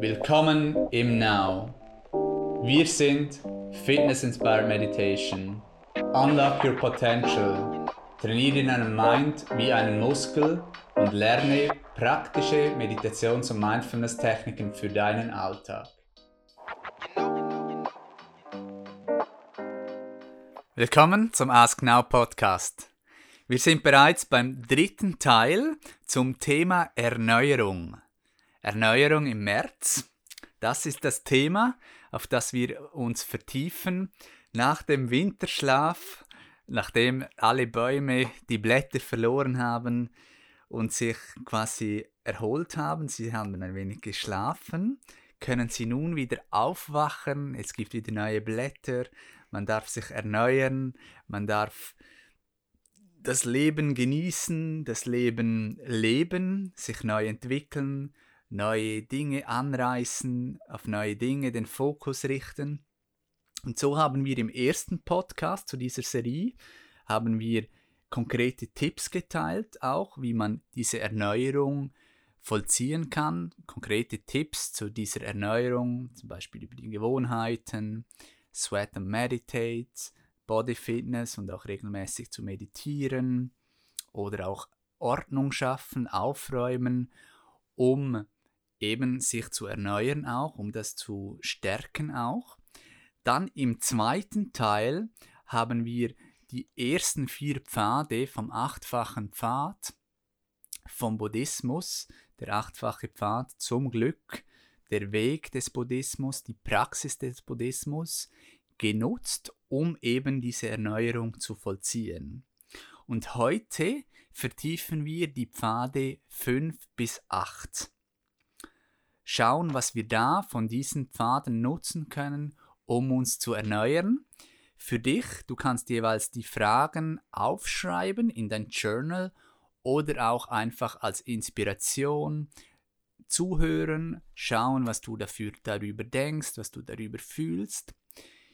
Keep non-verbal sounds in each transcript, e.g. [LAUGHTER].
Willkommen im Now. Wir sind Fitness Inspired Meditation. Unlock your potential. Trainiere deinen Mind wie einen Muskel und lerne praktische Meditations- und Mindfulness-Techniken für deinen Alltag. Willkommen zum Ask Now Podcast. Wir sind bereits beim dritten Teil zum Thema Erneuerung. Erneuerung im März. Das ist das Thema, auf das wir uns vertiefen nach dem Winterschlaf, nachdem alle Bäume die Blätter verloren haben und sich quasi erholt haben. Sie haben ein wenig geschlafen, können sie nun wieder aufwachen. Es gibt wieder neue Blätter. Man darf sich erneuern. Man darf das Leben genießen, das Leben leben, sich neu entwickeln neue Dinge anreißen, auf neue Dinge den Fokus richten. Und so haben wir im ersten Podcast zu dieser Serie, haben wir konkrete Tipps geteilt, auch wie man diese Erneuerung vollziehen kann. Konkrete Tipps zu dieser Erneuerung, zum Beispiel über die Gewohnheiten, Sweat and Meditate, Body Fitness und auch regelmäßig zu meditieren oder auch Ordnung schaffen, aufräumen, um eben sich zu erneuern auch, um das zu stärken auch. Dann im zweiten Teil haben wir die ersten vier Pfade vom achtfachen Pfad vom Buddhismus, der achtfache Pfad zum Glück, der Weg des Buddhismus, die Praxis des Buddhismus genutzt, um eben diese Erneuerung zu vollziehen. Und heute vertiefen wir die Pfade 5 bis 8 schauen, was wir da von diesen Pfaden nutzen können, um uns zu erneuern. Für dich, du kannst jeweils die Fragen aufschreiben in dein Journal oder auch einfach als Inspiration zuhören, schauen, was du dafür darüber denkst, was du darüber fühlst.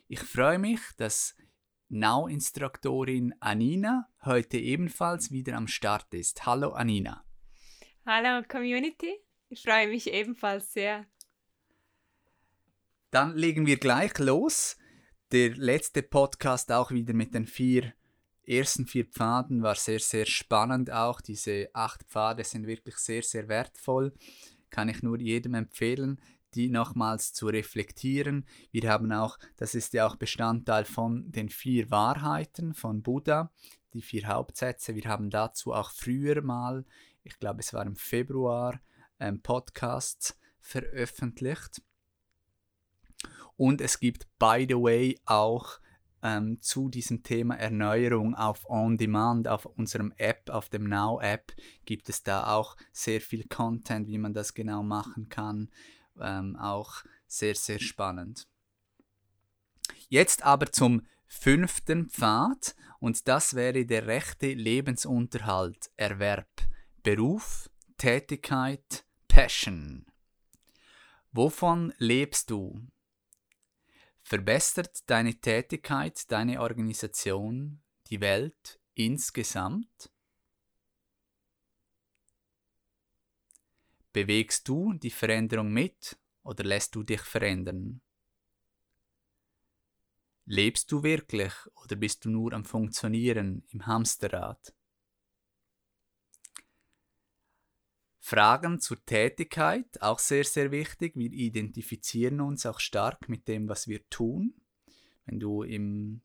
Ich freue mich, dass Now-Instruktorin Anina heute ebenfalls wieder am Start ist. Hallo Anina. Hallo Community. Ich freue mich ebenfalls sehr. Dann legen wir gleich los. Der letzte Podcast auch wieder mit den vier ersten vier Pfaden war sehr, sehr spannend auch. Diese acht Pfade sind wirklich sehr, sehr wertvoll. Kann ich nur jedem empfehlen, die nochmals zu reflektieren. Wir haben auch, das ist ja auch Bestandteil von den vier Wahrheiten von Buddha, die vier Hauptsätze. Wir haben dazu auch früher mal, ich glaube es war im Februar, ähm, Podcasts veröffentlicht. Und es gibt, by the way, auch ähm, zu diesem Thema Erneuerung auf On Demand, auf unserem App, auf dem Now App, gibt es da auch sehr viel Content, wie man das genau machen kann. Ähm, auch sehr, sehr spannend. Jetzt aber zum fünften Pfad und das wäre der rechte Lebensunterhalt, Erwerb, Beruf, Tätigkeit, Passion. Wovon lebst du? Verbessert deine Tätigkeit, deine Organisation, die Welt insgesamt? Bewegst du die Veränderung mit oder lässt du dich verändern? Lebst du wirklich oder bist du nur am Funktionieren im Hamsterrad? Fragen zur Tätigkeit, auch sehr, sehr wichtig. Wir identifizieren uns auch stark mit dem, was wir tun. Wenn du im,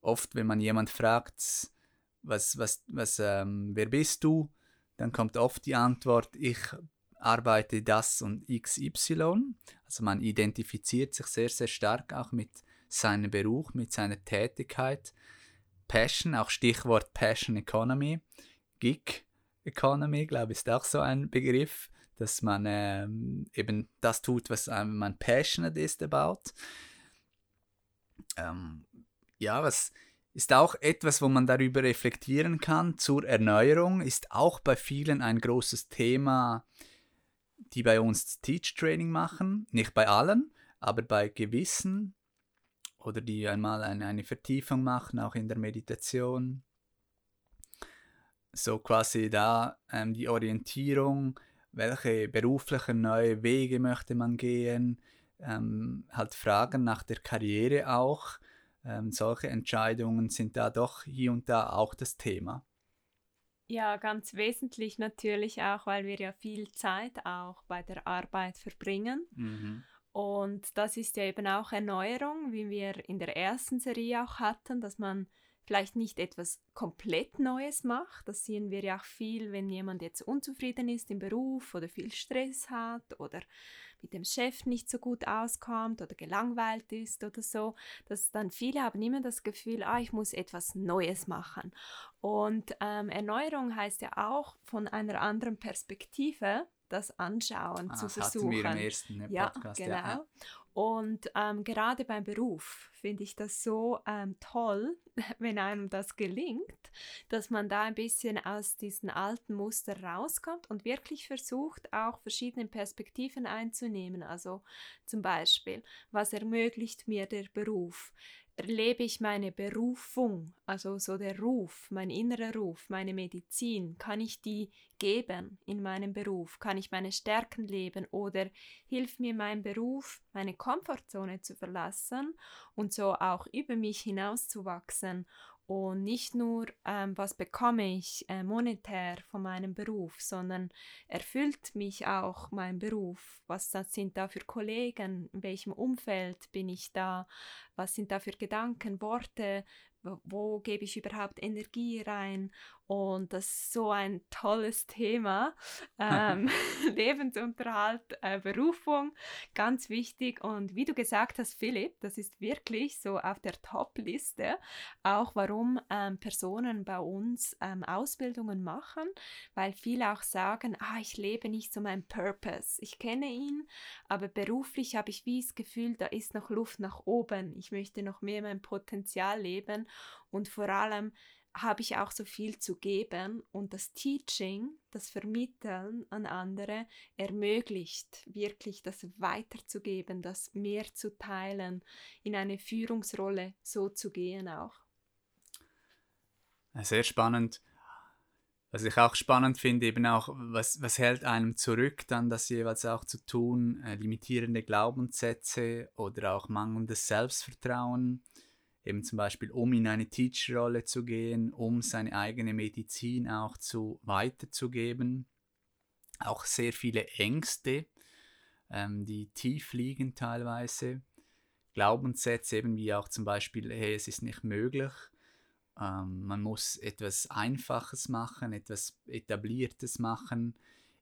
oft, wenn man jemand fragt, was, was, was, ähm, wer bist du, dann kommt oft die Antwort, ich arbeite das und XY. Also man identifiziert sich sehr, sehr stark auch mit seinem Beruf, mit seiner Tätigkeit. Passion, auch Stichwort Passion Economy, Gig Economy, glaube ich, ist auch so ein Begriff, dass man ähm, eben das tut, was ähm, man passionate ist about. Ähm, ja, was ist auch etwas, wo man darüber reflektieren kann. Zur Erneuerung ist auch bei vielen ein großes Thema, die bei uns Teach Training machen. Nicht bei allen, aber bei gewissen oder die einmal eine, eine Vertiefung machen, auch in der Meditation so quasi da ähm, die Orientierung, welche beruflichen neue Wege möchte man gehen, ähm, halt Fragen nach der Karriere auch. Ähm, solche Entscheidungen sind da doch hier und da auch das Thema. Ja, ganz wesentlich natürlich auch, weil wir ja viel Zeit auch bei der Arbeit verbringen. Mhm. Und das ist ja eben auch Erneuerung, wie wir in der ersten Serie auch hatten, dass man vielleicht nicht etwas komplett Neues macht. Das sehen wir ja auch viel, wenn jemand jetzt unzufrieden ist im Beruf oder viel Stress hat oder mit dem Chef nicht so gut auskommt oder gelangweilt ist oder so, dass dann viele haben immer das Gefühl, ah, ich muss etwas Neues machen. Und ähm, Erneuerung heißt ja auch von einer anderen Perspektive das anschauen ah, zu das versuchen. wir im ersten Podcast, ja, genau. Ja. Und ähm, gerade beim Beruf finde ich das so ähm, toll, [LAUGHS] wenn einem das gelingt, dass man da ein bisschen aus diesen alten Muster rauskommt und wirklich versucht, auch verschiedene Perspektiven einzunehmen. Also zum Beispiel, was ermöglicht mir der Beruf? Lebe ich meine Berufung, also so der Ruf, mein innerer Ruf, meine Medizin, kann ich die geben in meinem Beruf? Kann ich meine Stärken leben oder hilft mir mein Beruf, meine Komfortzone zu verlassen und so auch über mich hinauszuwachsen und nicht nur, ähm, was bekomme ich äh, monetär von meinem Beruf, sondern erfüllt mich auch mein Beruf. Was das sind da für Kollegen? In welchem Umfeld bin ich da? Was sind da für Gedanken, Worte? Wo gebe ich überhaupt Energie rein? Und das ist so ein tolles Thema. Ähm, [LAUGHS] [LAUGHS] Lebensunterhalt, äh, Berufung, ganz wichtig. Und wie du gesagt hast, Philipp, das ist wirklich so auf der Top-Liste, auch warum ähm, Personen bei uns ähm, Ausbildungen machen, weil viele auch sagen, ah, ich lebe nicht so meinen Purpose. Ich kenne ihn, aber beruflich habe ich wie das Gefühl, da ist noch Luft nach oben. Ich möchte noch mehr mein Potenzial leben und vor allem habe ich auch so viel zu geben und das Teaching, das Vermitteln an andere ermöglicht wirklich das weiterzugeben, das mehr zu teilen, in eine Führungsrolle so zu gehen auch. Sehr spannend. Was ich auch spannend finde, eben auch, was, was hält einem zurück, dann das jeweils auch zu tun, äh, limitierende Glaubenssätze oder auch mangelndes Selbstvertrauen eben zum Beispiel um in eine Teacherrolle zu gehen, um seine eigene Medizin auch zu weiterzugeben. Auch sehr viele Ängste, ähm, die tief liegen teilweise. Glaubenssätze eben wie auch zum Beispiel, hey, es ist nicht möglich. Ähm, man muss etwas Einfaches machen, etwas Etabliertes machen.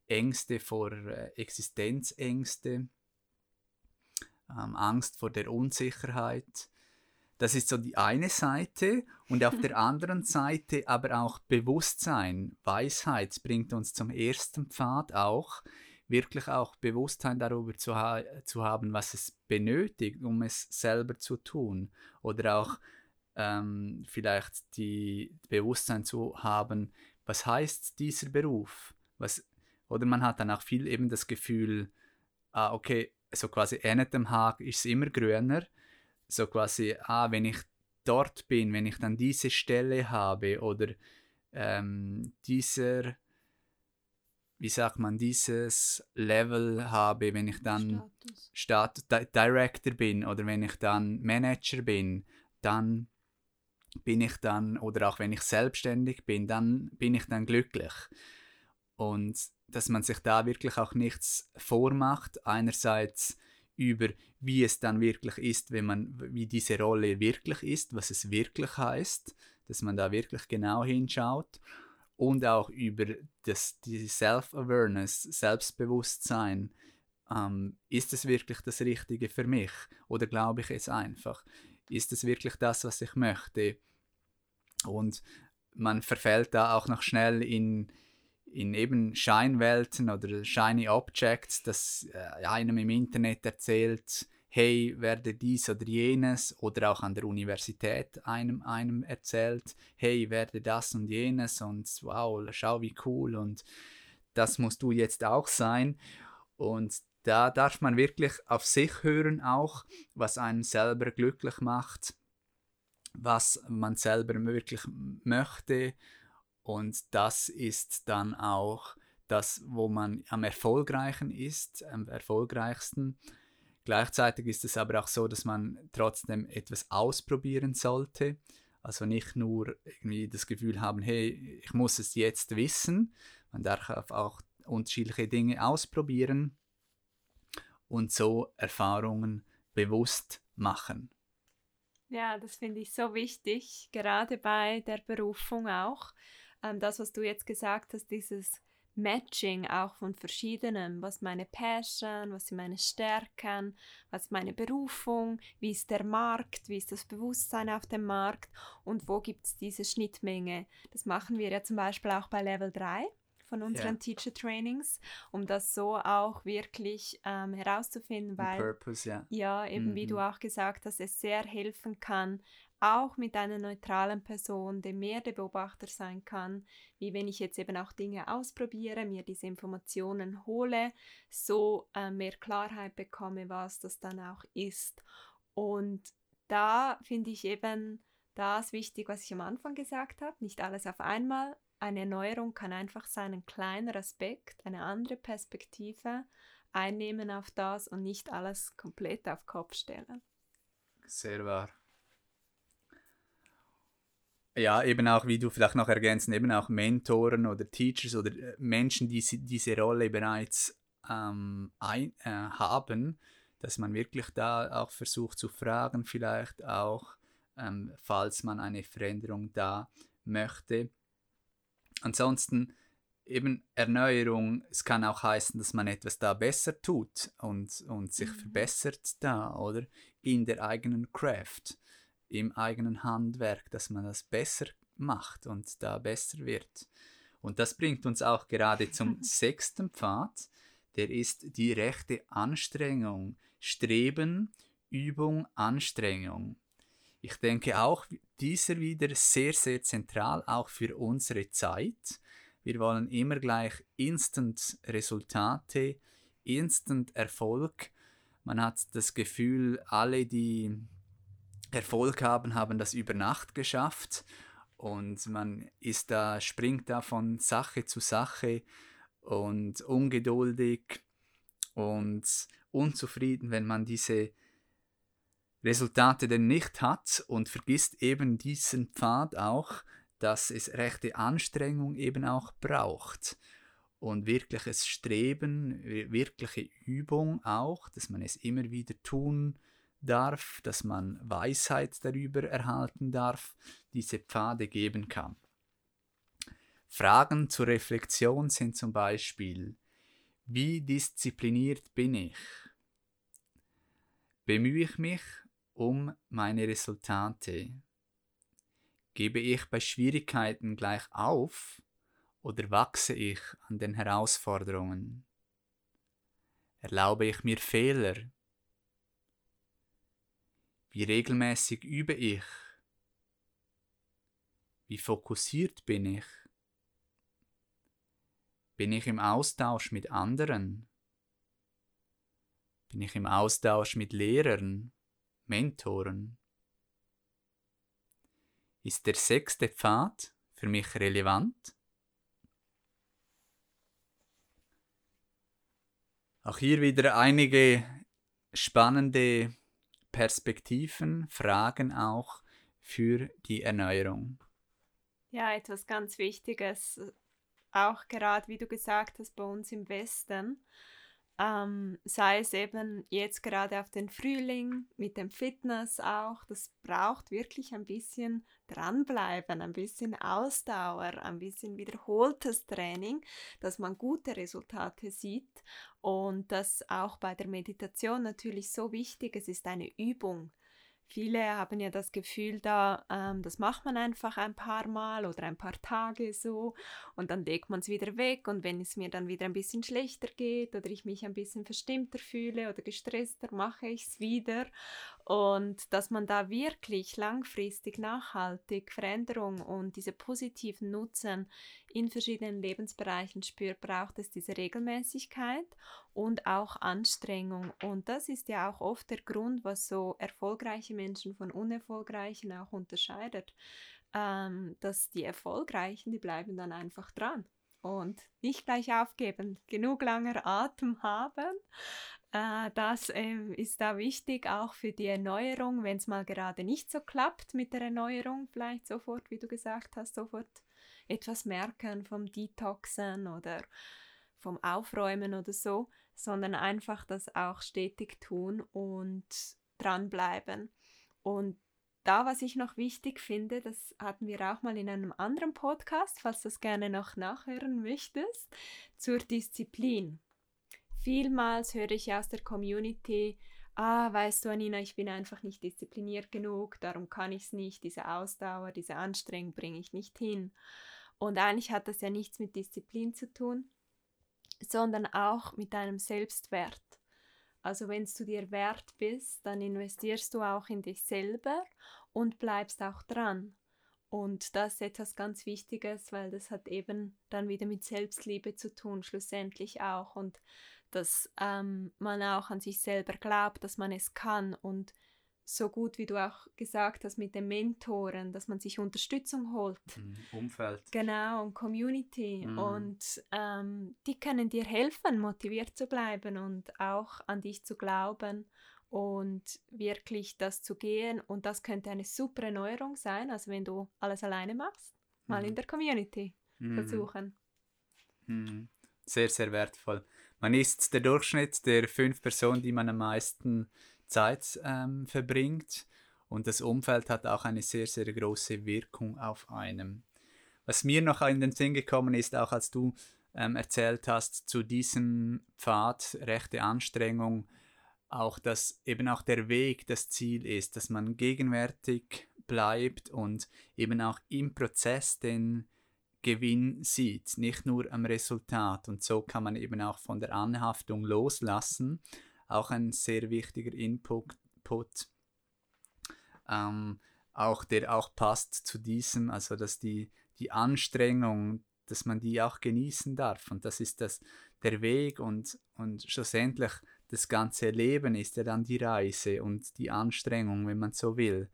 Ängste vor äh, Existenzängste, ähm, Angst vor der Unsicherheit das ist so die eine Seite und auf der anderen Seite aber auch Bewusstsein, Weisheit bringt uns zum ersten Pfad auch, wirklich auch Bewusstsein darüber zu, ha zu haben, was es benötigt, um es selber zu tun. Oder auch ähm, vielleicht die Bewusstsein zu haben, was heißt dieser Beruf? Was, oder man hat dann auch viel eben das Gefühl, ah, okay, so quasi an dem Hag ist es immer grüner so quasi, ah, wenn ich dort bin, wenn ich dann diese Stelle habe oder ähm, dieser, wie sagt man, dieses Level habe, wenn ich dann Status. Stat Director bin oder wenn ich dann Manager bin, dann bin ich dann, oder auch wenn ich selbstständig bin, dann bin ich dann glücklich. Und dass man sich da wirklich auch nichts vormacht, einerseits über wie es dann wirklich ist, wenn man, wie diese Rolle wirklich ist, was es wirklich heißt, dass man da wirklich genau hinschaut und auch über das, die Self-Awareness, Selbstbewusstsein. Ähm, ist es wirklich das Richtige für mich oder glaube ich es einfach? Ist es wirklich das, was ich möchte? Und man verfällt da auch noch schnell in, in eben Scheinwelten oder Shiny Objects, dass äh, einem im Internet erzählt, hey, werde dies oder jenes, oder auch an der Universität einem, einem erzählt, hey, werde das und jenes und wow, schau wie cool und das musst du jetzt auch sein. Und da darf man wirklich auf sich hören auch, was einen selber glücklich macht, was man selber wirklich möchte und das ist dann auch das, wo man am erfolgreichen ist, am erfolgreichsten. Gleichzeitig ist es aber auch so, dass man trotzdem etwas ausprobieren sollte. Also nicht nur irgendwie das Gefühl haben, hey, ich muss es jetzt wissen. Man darf auch unterschiedliche Dinge ausprobieren und so Erfahrungen bewusst machen. Ja, das finde ich so wichtig, gerade bei der Berufung auch. Ähm, das, was du jetzt gesagt hast, dieses Matching auch von verschiedenen, was meine Passion, was sind meine Stärken, was ist meine Berufung, wie ist der Markt, wie ist das Bewusstsein auf dem Markt und wo gibt es diese Schnittmenge. Das machen wir ja zum Beispiel auch bei Level 3 von unseren yeah. Teacher Trainings, um das so auch wirklich ähm, herauszufinden, weil Purpose, yeah. ja, eben mm wie du mhm. auch gesagt hast, es sehr helfen kann, auch mit einer neutralen Person, der mehr der Beobachter sein kann, wie wenn ich jetzt eben auch Dinge ausprobiere, mir diese Informationen hole, so äh, mehr Klarheit bekomme, was das dann auch ist. Und da finde ich eben das wichtig, was ich am Anfang gesagt habe, nicht alles auf einmal. Eine Erneuerung kann einfach sein, ein kleiner Aspekt, eine andere Perspektive einnehmen auf das und nicht alles komplett auf Kopf stellen. Sehr wahr. Ja, eben auch, wie du vielleicht noch ergänzen, eben auch Mentoren oder Teachers oder äh, Menschen, die diese Rolle bereits ähm, ein, äh, haben, dass man wirklich da auch versucht zu fragen, vielleicht auch, ähm, falls man eine Veränderung da möchte. Ansonsten eben Erneuerung, es kann auch heißen, dass man etwas da besser tut und, und sich mhm. verbessert da, oder? In der eigenen Craft im eigenen Handwerk, dass man das besser macht und da besser wird. Und das bringt uns auch gerade zum [LAUGHS] sechsten Pfad, der ist die rechte Anstrengung. Streben, Übung, Anstrengung. Ich denke auch dieser wieder sehr, sehr zentral, auch für unsere Zeit. Wir wollen immer gleich Instant Resultate, Instant Erfolg. Man hat das Gefühl, alle, die Erfolg haben, haben das über Nacht geschafft. Und man ist da, springt da von Sache zu Sache und ungeduldig und unzufrieden, wenn man diese Resultate denn nicht hat und vergisst eben diesen Pfad auch, dass es rechte Anstrengung eben auch braucht und wirkliches Streben, wirkliche Übung auch, dass man es immer wieder tun darf, dass man Weisheit darüber erhalten darf, diese Pfade geben kann. Fragen zur Reflexion sind zum Beispiel, wie diszipliniert bin ich? Bemühe ich mich um meine Resultate? Gebe ich bei Schwierigkeiten gleich auf oder wachse ich an den Herausforderungen? Erlaube ich mir Fehler wie regelmäßig übe ich? Wie fokussiert bin ich? Bin ich im Austausch mit anderen? Bin ich im Austausch mit Lehrern, Mentoren? Ist der sechste Pfad für mich relevant? Auch hier wieder einige spannende Perspektiven, Fragen auch für die Erneuerung. Ja, etwas ganz Wichtiges, auch gerade wie du gesagt hast, bei uns im Westen, ähm, sei es eben jetzt gerade auf den Frühling mit dem Fitness auch, das braucht wirklich ein bisschen dranbleiben, ein bisschen Ausdauer, ein bisschen wiederholtes Training, dass man gute Resultate sieht und das auch bei der Meditation natürlich so wichtig, es ist eine Übung. Viele haben ja das Gefühl, da, ähm, das macht man einfach ein paar Mal oder ein paar Tage so und dann legt man es wieder weg und wenn es mir dann wieder ein bisschen schlechter geht oder ich mich ein bisschen verstimmter fühle oder gestresster, mache ich es wieder und dass man da wirklich langfristig, nachhaltig Veränderung und diese positiven Nutzen in verschiedenen Lebensbereichen spürt, braucht es diese Regelmäßigkeit und auch Anstrengung. Und das ist ja auch oft der Grund, was so erfolgreiche Menschen von unerfolgreichen auch unterscheidet. Ähm, dass die Erfolgreichen, die bleiben dann einfach dran. und nicht gleich aufgeben, genug langer Atem haben. Äh, das äh, ist da wichtig, auch für die Erneuerung, wenn es mal gerade nicht so klappt mit der Erneuerung, vielleicht sofort, wie du gesagt hast, sofort etwas merken vom Detoxen oder vom Aufräumen oder so, sondern einfach das auch stetig tun und dranbleiben. Und da, was ich noch wichtig finde, das hatten wir auch mal in einem anderen Podcast, falls du das gerne noch nachhören möchtest, zur Disziplin. Vielmals höre ich aus der Community, ah, weißt du, Anina, ich bin einfach nicht diszipliniert genug, darum kann ich es nicht, diese Ausdauer, diese Anstrengung bringe ich nicht hin. Und eigentlich hat das ja nichts mit Disziplin zu tun, sondern auch mit deinem Selbstwert. Also wenn du dir wert bist, dann investierst du auch in dich selber und bleibst auch dran. Und das ist etwas ganz Wichtiges, weil das hat eben dann wieder mit Selbstliebe zu tun, schlussendlich auch. Und dass ähm, man auch an sich selber glaubt, dass man es kann und so gut, wie du auch gesagt hast, mit den Mentoren, dass man sich Unterstützung holt. Mhm, Umfeld. Genau, und Community. Mhm. Und ähm, die können dir helfen, motiviert zu bleiben und auch an dich zu glauben und wirklich das zu gehen. Und das könnte eine super Erneuerung sein, also wenn du alles alleine machst, mal mhm. in der Community mhm. versuchen. Mhm. Sehr, sehr wertvoll. Man ist der Durchschnitt der fünf Personen, die man am meisten Zeit ähm, verbringt. Und das Umfeld hat auch eine sehr, sehr große Wirkung auf einem. Was mir noch in den Sinn gekommen ist, auch als du ähm, erzählt hast, zu diesem Pfad, rechte Anstrengung, auch dass eben auch der Weg das Ziel ist, dass man gegenwärtig bleibt und eben auch im Prozess den Gewinn sieht, nicht nur am Resultat. Und so kann man eben auch von der Anhaftung loslassen auch ein sehr wichtiger Input, ähm, auch der auch passt zu diesem, also dass die, die Anstrengung, dass man die auch genießen darf und das ist das der Weg und, und schlussendlich das ganze Leben ist ja dann die Reise und die Anstrengung, wenn man so will.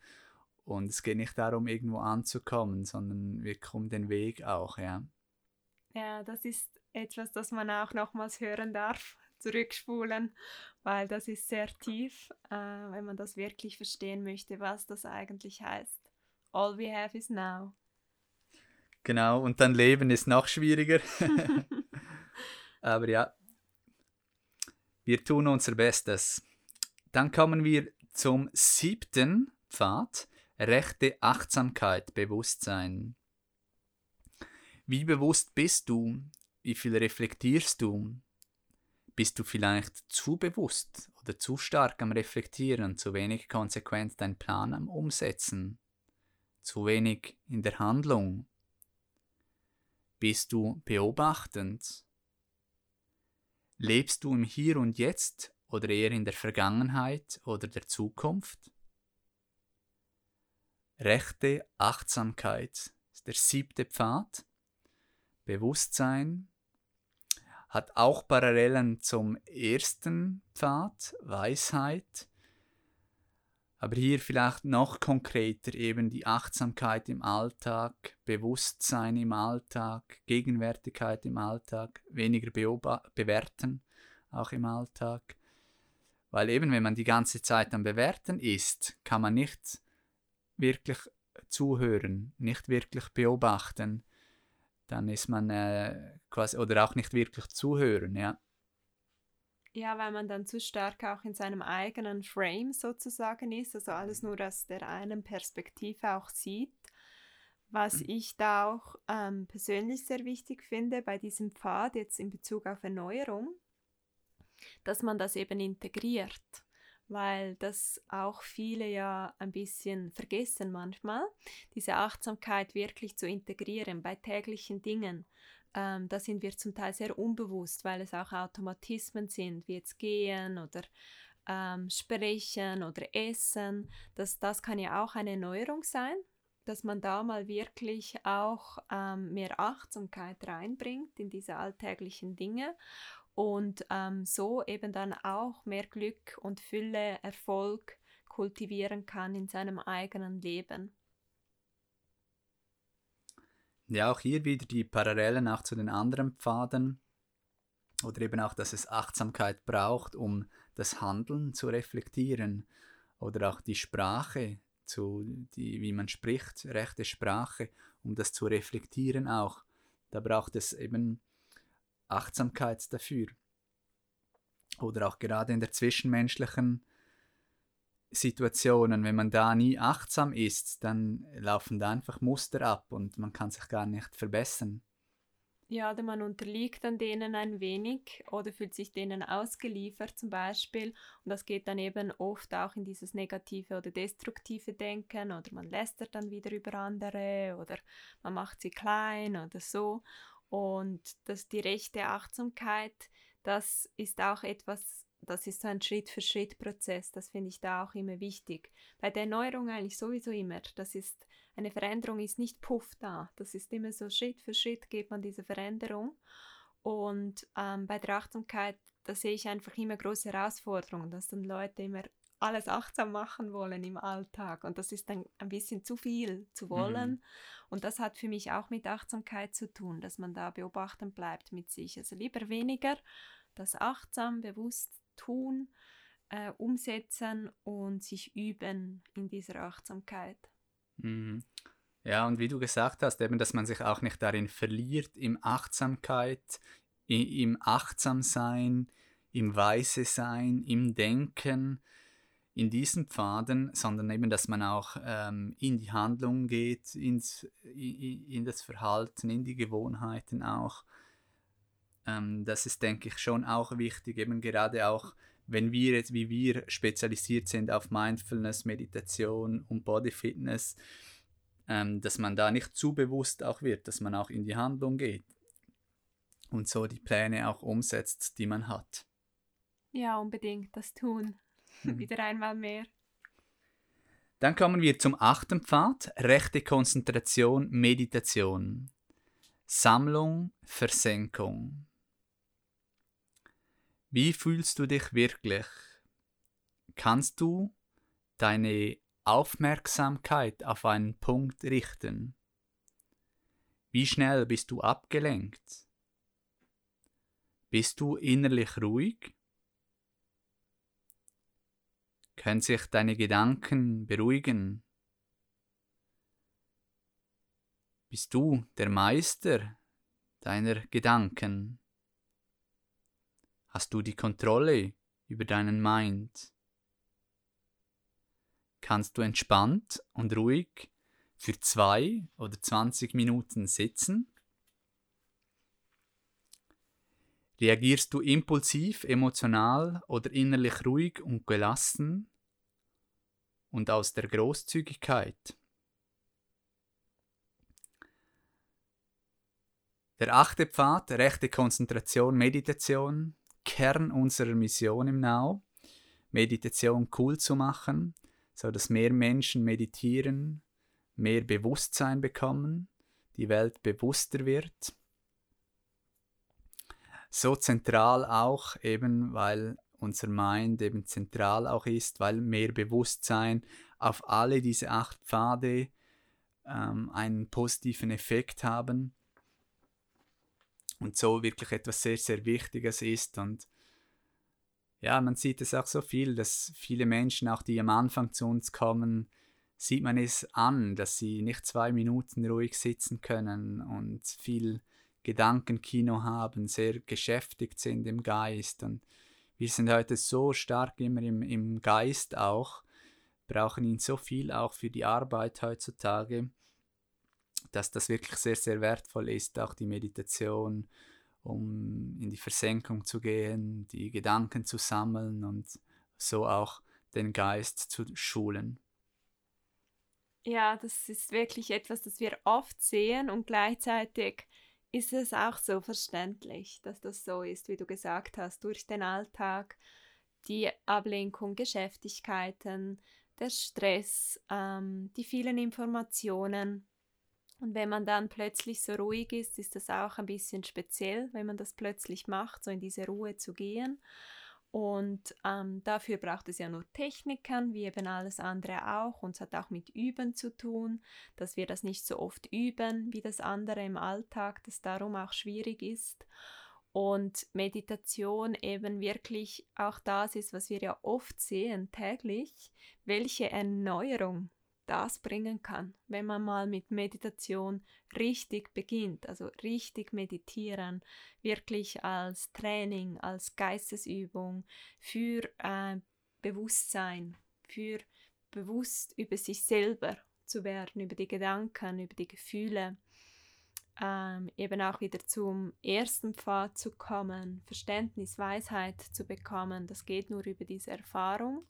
Und es geht nicht darum, irgendwo anzukommen, sondern wirklich um den Weg auch, ja. Ja, das ist etwas, das man auch nochmals hören darf zurückspulen, weil das ist sehr tief, äh, wenn man das wirklich verstehen möchte, was das eigentlich heißt. All we have is now. Genau, und dann Leben ist noch schwieriger. [LAUGHS] [LAUGHS] Aber ja, wir tun unser Bestes. Dann kommen wir zum siebten Pfad, rechte Achtsamkeit, Bewusstsein. Wie bewusst bist du? Wie viel reflektierst du? Bist du vielleicht zu bewusst oder zu stark am Reflektieren, zu wenig konsequent deinen Plan am Umsetzen, zu wenig in der Handlung? Bist du beobachtend? Lebst du im Hier und Jetzt oder eher in der Vergangenheit oder der Zukunft? Rechte Achtsamkeit ist der siebte Pfad. Bewusstsein, hat auch Parallelen zum ersten Pfad, Weisheit. Aber hier vielleicht noch konkreter eben die Achtsamkeit im Alltag, Bewusstsein im Alltag, Gegenwärtigkeit im Alltag, weniger bewerten auch im Alltag. Weil eben, wenn man die ganze Zeit am Bewerten ist, kann man nicht wirklich zuhören, nicht wirklich beobachten dann ist man äh, quasi oder auch nicht wirklich zuhören, ja. Ja, weil man dann zu stark auch in seinem eigenen Frame sozusagen ist, also alles nur aus der einen Perspektive auch sieht. Was mhm. ich da auch ähm, persönlich sehr wichtig finde bei diesem Pfad jetzt in Bezug auf Erneuerung, dass man das eben integriert weil das auch viele ja ein bisschen vergessen manchmal, diese Achtsamkeit wirklich zu integrieren bei täglichen Dingen. Ähm, da sind wir zum Teil sehr unbewusst, weil es auch Automatismen sind, wie jetzt gehen oder ähm, sprechen oder essen. Das, das kann ja auch eine Erneuerung sein, dass man da mal wirklich auch ähm, mehr Achtsamkeit reinbringt in diese alltäglichen Dinge und ähm, so eben dann auch mehr Glück und Fülle, Erfolg kultivieren kann in seinem eigenen Leben. ja, auch hier wieder die Parallelen auch zu den anderen Pfaden oder eben auch, dass es Achtsamkeit braucht, um das Handeln zu reflektieren oder auch die Sprache, zu, die, wie man spricht, rechte Sprache, um das zu reflektieren auch. Da braucht es eben Achtsamkeit dafür. Oder auch gerade in der zwischenmenschlichen Situationen, wenn man da nie achtsam ist, dann laufen da einfach Muster ab und man kann sich gar nicht verbessern. Ja, oder man unterliegt dann denen ein wenig oder fühlt sich denen ausgeliefert zum Beispiel. Und das geht dann eben oft auch in dieses negative oder destruktive Denken oder man lästert dann wieder über andere oder man macht sie klein oder so. Und das, die rechte Achtsamkeit, das ist auch etwas, das ist so ein Schritt-für-Schritt-Prozess. Das finde ich da auch immer wichtig. Bei der Erneuerung eigentlich sowieso immer. Das ist, eine Veränderung ist nicht puff da. Das ist immer so Schritt für Schritt geht man diese Veränderung. Und ähm, bei der Achtsamkeit, da sehe ich einfach immer große Herausforderungen, dass dann Leute immer alles achtsam machen wollen im Alltag. Und das ist dann ein bisschen zu viel zu wollen. Mhm. Und das hat für mich auch mit Achtsamkeit zu tun, dass man da beobachtend bleibt mit sich. Also lieber weniger, das achtsam, bewusst tun, äh, umsetzen und sich üben in dieser Achtsamkeit. Mhm. Ja, und wie du gesagt hast, eben, dass man sich auch nicht darin verliert, im Achtsamkeit, im Achtsamsein, im Weise Sein, im Denken, in diesen Pfaden, sondern eben, dass man auch ähm, in die Handlung geht, ins, in, in, das Verhalten, in die Gewohnheiten auch. Ähm, das ist, denke ich, schon auch wichtig, eben gerade auch, wenn wir jetzt, wie wir spezialisiert sind auf Mindfulness, Meditation und Body Fitness, ähm, dass man da nicht zu bewusst auch wird, dass man auch in die Handlung geht und so die Pläne auch umsetzt, die man hat. Ja, unbedingt das tun. [LAUGHS] Mhm. Wieder einmal mehr. Dann kommen wir zum achten Pfad, rechte Konzentration, Meditation. Sammlung, Versenkung. Wie fühlst du dich wirklich? Kannst du deine Aufmerksamkeit auf einen Punkt richten? Wie schnell bist du abgelenkt? Bist du innerlich ruhig? Können sich deine Gedanken beruhigen? Bist du der Meister deiner Gedanken? Hast du die Kontrolle über deinen Mind? Kannst du entspannt und ruhig für zwei oder zwanzig Minuten sitzen? Reagierst du impulsiv, emotional oder innerlich ruhig und gelassen? Und aus der Großzügigkeit? Der achte Pfad, rechte Konzentration, Meditation, Kern unserer Mission im Now, Meditation cool zu machen, so dass mehr Menschen meditieren, mehr Bewusstsein bekommen, die Welt bewusster wird so zentral auch, eben weil unser Mind eben zentral auch ist, weil mehr Bewusstsein auf alle diese acht Pfade ähm, einen positiven Effekt haben. Und so wirklich etwas sehr, sehr Wichtiges ist. Und ja, man sieht es auch so viel, dass viele Menschen, auch die am Anfang zu uns kommen, sieht man es an, dass sie nicht zwei Minuten ruhig sitzen können und viel Gedankenkino haben, sehr geschäftigt sind im Geist. Und wir sind heute so stark immer im, im Geist auch, brauchen ihn so viel auch für die Arbeit heutzutage, dass das wirklich sehr, sehr wertvoll ist, auch die Meditation, um in die Versenkung zu gehen, die Gedanken zu sammeln und so auch den Geist zu schulen. Ja, das ist wirklich etwas, das wir oft sehen und gleichzeitig ist es auch so verständlich, dass das so ist, wie du gesagt hast, durch den Alltag, die Ablenkung, Geschäftigkeiten, der Stress, ähm, die vielen Informationen. Und wenn man dann plötzlich so ruhig ist, ist das auch ein bisschen speziell, wenn man das plötzlich macht, so in diese Ruhe zu gehen. Und ähm, dafür braucht es ja nur Techniken, wie eben alles andere auch. Und es hat auch mit Üben zu tun, dass wir das nicht so oft üben wie das andere im Alltag, das darum auch schwierig ist. Und Meditation eben wirklich auch das ist, was wir ja oft sehen täglich, welche Erneuerung das bringen kann, wenn man mal mit Meditation richtig beginnt, also richtig meditieren, wirklich als Training, als Geistesübung für äh, Bewusstsein, für bewusst über sich selber zu werden, über die Gedanken, über die Gefühle, ähm, eben auch wieder zum ersten Pfad zu kommen, Verständnis, Weisheit zu bekommen. Das geht nur über diese Erfahrung.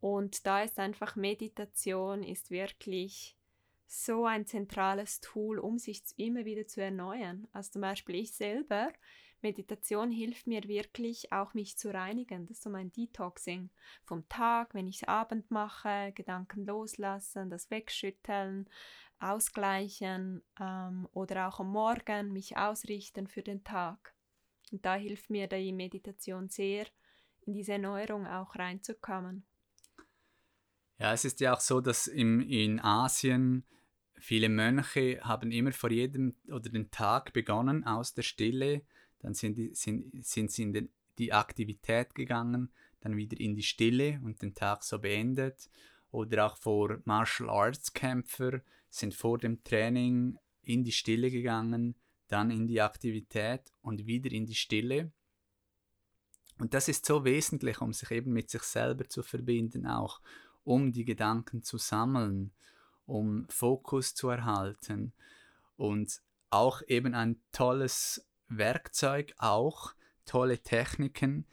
Und da ist einfach Meditation ist wirklich so ein zentrales Tool, um sich immer wieder zu erneuern. Also zum Beispiel ich selber, Meditation hilft mir wirklich auch mich zu reinigen. Das ist so mein Detoxing vom Tag, wenn ich Abend mache, Gedanken loslassen, das wegschütteln, ausgleichen ähm, oder auch am Morgen mich ausrichten für den Tag. Und da hilft mir die Meditation sehr, in diese Erneuerung auch reinzukommen. Ja, es ist ja auch so, dass im, in Asien viele Mönche haben immer vor jedem oder den Tag begonnen aus der Stille, dann sind, die, sind, sind sie in den, die Aktivität gegangen, dann wieder in die Stille und den Tag so beendet. Oder auch vor Martial Arts Kämpfer sind vor dem Training in die Stille gegangen, dann in die Aktivität und wieder in die Stille. Und das ist so wesentlich, um sich eben mit sich selber zu verbinden auch um die Gedanken zu sammeln, um Fokus zu erhalten und auch eben ein tolles Werkzeug, auch tolle Techniken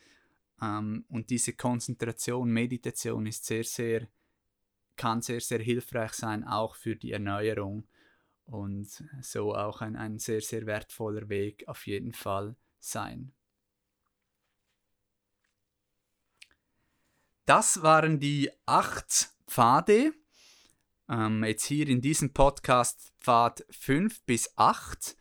ähm, und diese Konzentration, Meditation ist sehr, sehr, kann sehr, sehr hilfreich sein, auch für die Erneuerung und so auch ein, ein sehr, sehr wertvoller Weg auf jeden Fall sein. Das waren die acht Pfade. Ähm, jetzt hier in diesem Podcast Pfad 5 bis 8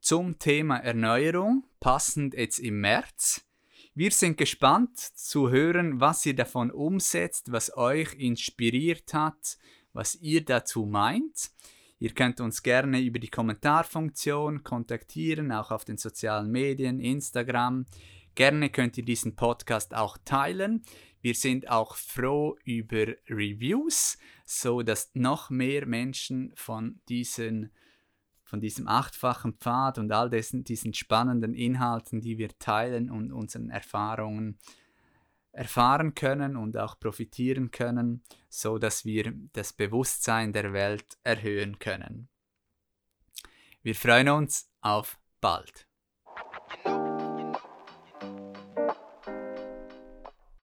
zum Thema Erneuerung, passend jetzt im März. Wir sind gespannt zu hören, was ihr davon umsetzt, was euch inspiriert hat, was ihr dazu meint. Ihr könnt uns gerne über die Kommentarfunktion kontaktieren, auch auf den sozialen Medien, Instagram. Gerne könnt ihr diesen Podcast auch teilen. Wir sind auch froh über Reviews, so dass noch mehr Menschen von diesen von diesem achtfachen Pfad und all dessen, diesen spannenden Inhalten, die wir teilen und unseren Erfahrungen erfahren können und auch profitieren können, so dass wir das Bewusstsein der Welt erhöhen können. Wir freuen uns auf bald.